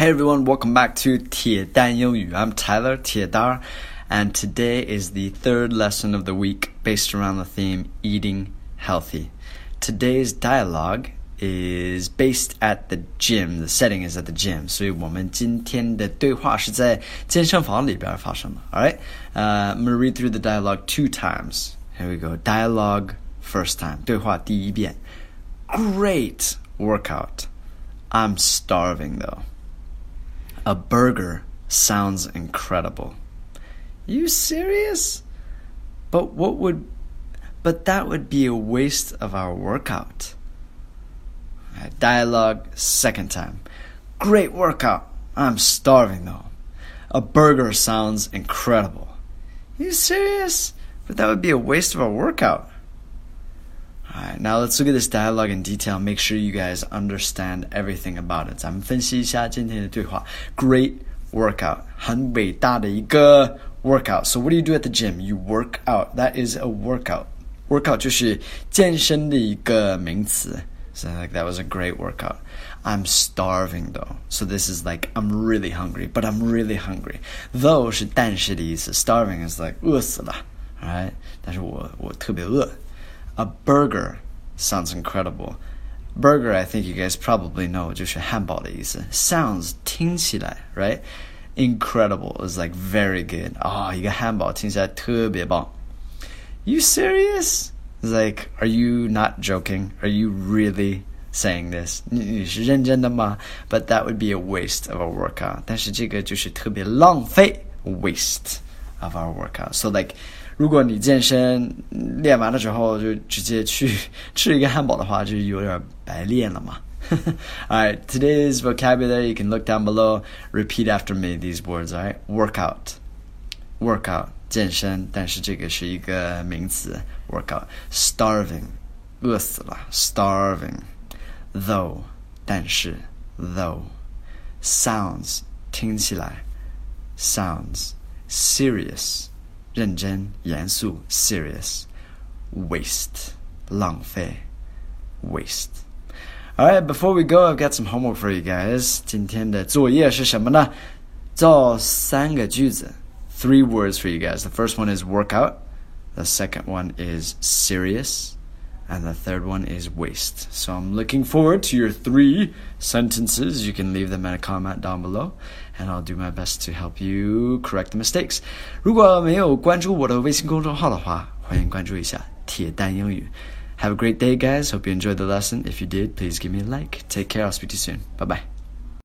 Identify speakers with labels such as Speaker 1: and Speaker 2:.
Speaker 1: Hey everyone, welcome back to 铁蛋英语. I'm Tyler 铁蛋, and today is the third lesson of the week based around the theme eating healthy. Today's dialogue is based at the gym. The setting is at the gym. 所以我们今天的对话是在健身房里边发生的. All right? Uh, I'm going to read through the dialogue two times. Here we go. Dialogue first time. 对话第一遍. Great workout. I'm starving though. A burger sounds incredible. You serious? But what would but that would be a waste of our workout. Right, dialogue second time. Great workout. I'm starving though. A burger sounds incredible. You serious? But that would be a waste of our workout. Alright, now let's look at this dialogue in detail. Make sure you guys understand everything about it. 咱们分析一下今天的对话。Great workout，很伟大的一个 workout. So what do you do at the gym? You work out. That is a workout. Workout 就是健身的一个名词。So like that was a great workout. I'm starving though. So this is like I'm really hungry, but I'm really hungry. Though 是但是的意思。Starving is like 饿死了，right？但是我我特别饿。 a burger sounds incredible. Burger, I think you guys probably know, 就是汉堡的意思。Sounds 听起来，right? Incredible is like very good. 啊、oh,，一个汉堡听起来特别棒。You serious? It's like, are you not joking? Are you really saying this? 你是认真的吗？But that would be a waste of a workout. 但是这个就是特别浪费，waste of our workout. So like 如果你健身练完了之后就直接去吃一个汉堡的话，就有点白练了嘛。Alright, today's vocabulary you can look down below. Repeat after me these words. Alright, workout, workout 健身，但是这个是一个名词。Workout, starving 饿死了，starving. Though 但是 though sounds 听起来 sounds serious 认真、严肃 serious, waste 浪费 waste. Alright, before we go, I've got some homework for you guys. 今天的作业是什么呢？造三个句子 three words for you guys. The first one is workout. The second one is serious. And the third one is waste. So I'm looking forward to your three sentences. You can leave them in a comment down below, and I'll do my best to help you correct the mistakes. 如果没有关注我的微信公众号的话，欢迎关注一下铁蛋英语。Have a great day, guys. Hope you enjoyed the lesson. If you did, please give me a like. Take care. I'll speak to you soon. Bye bye.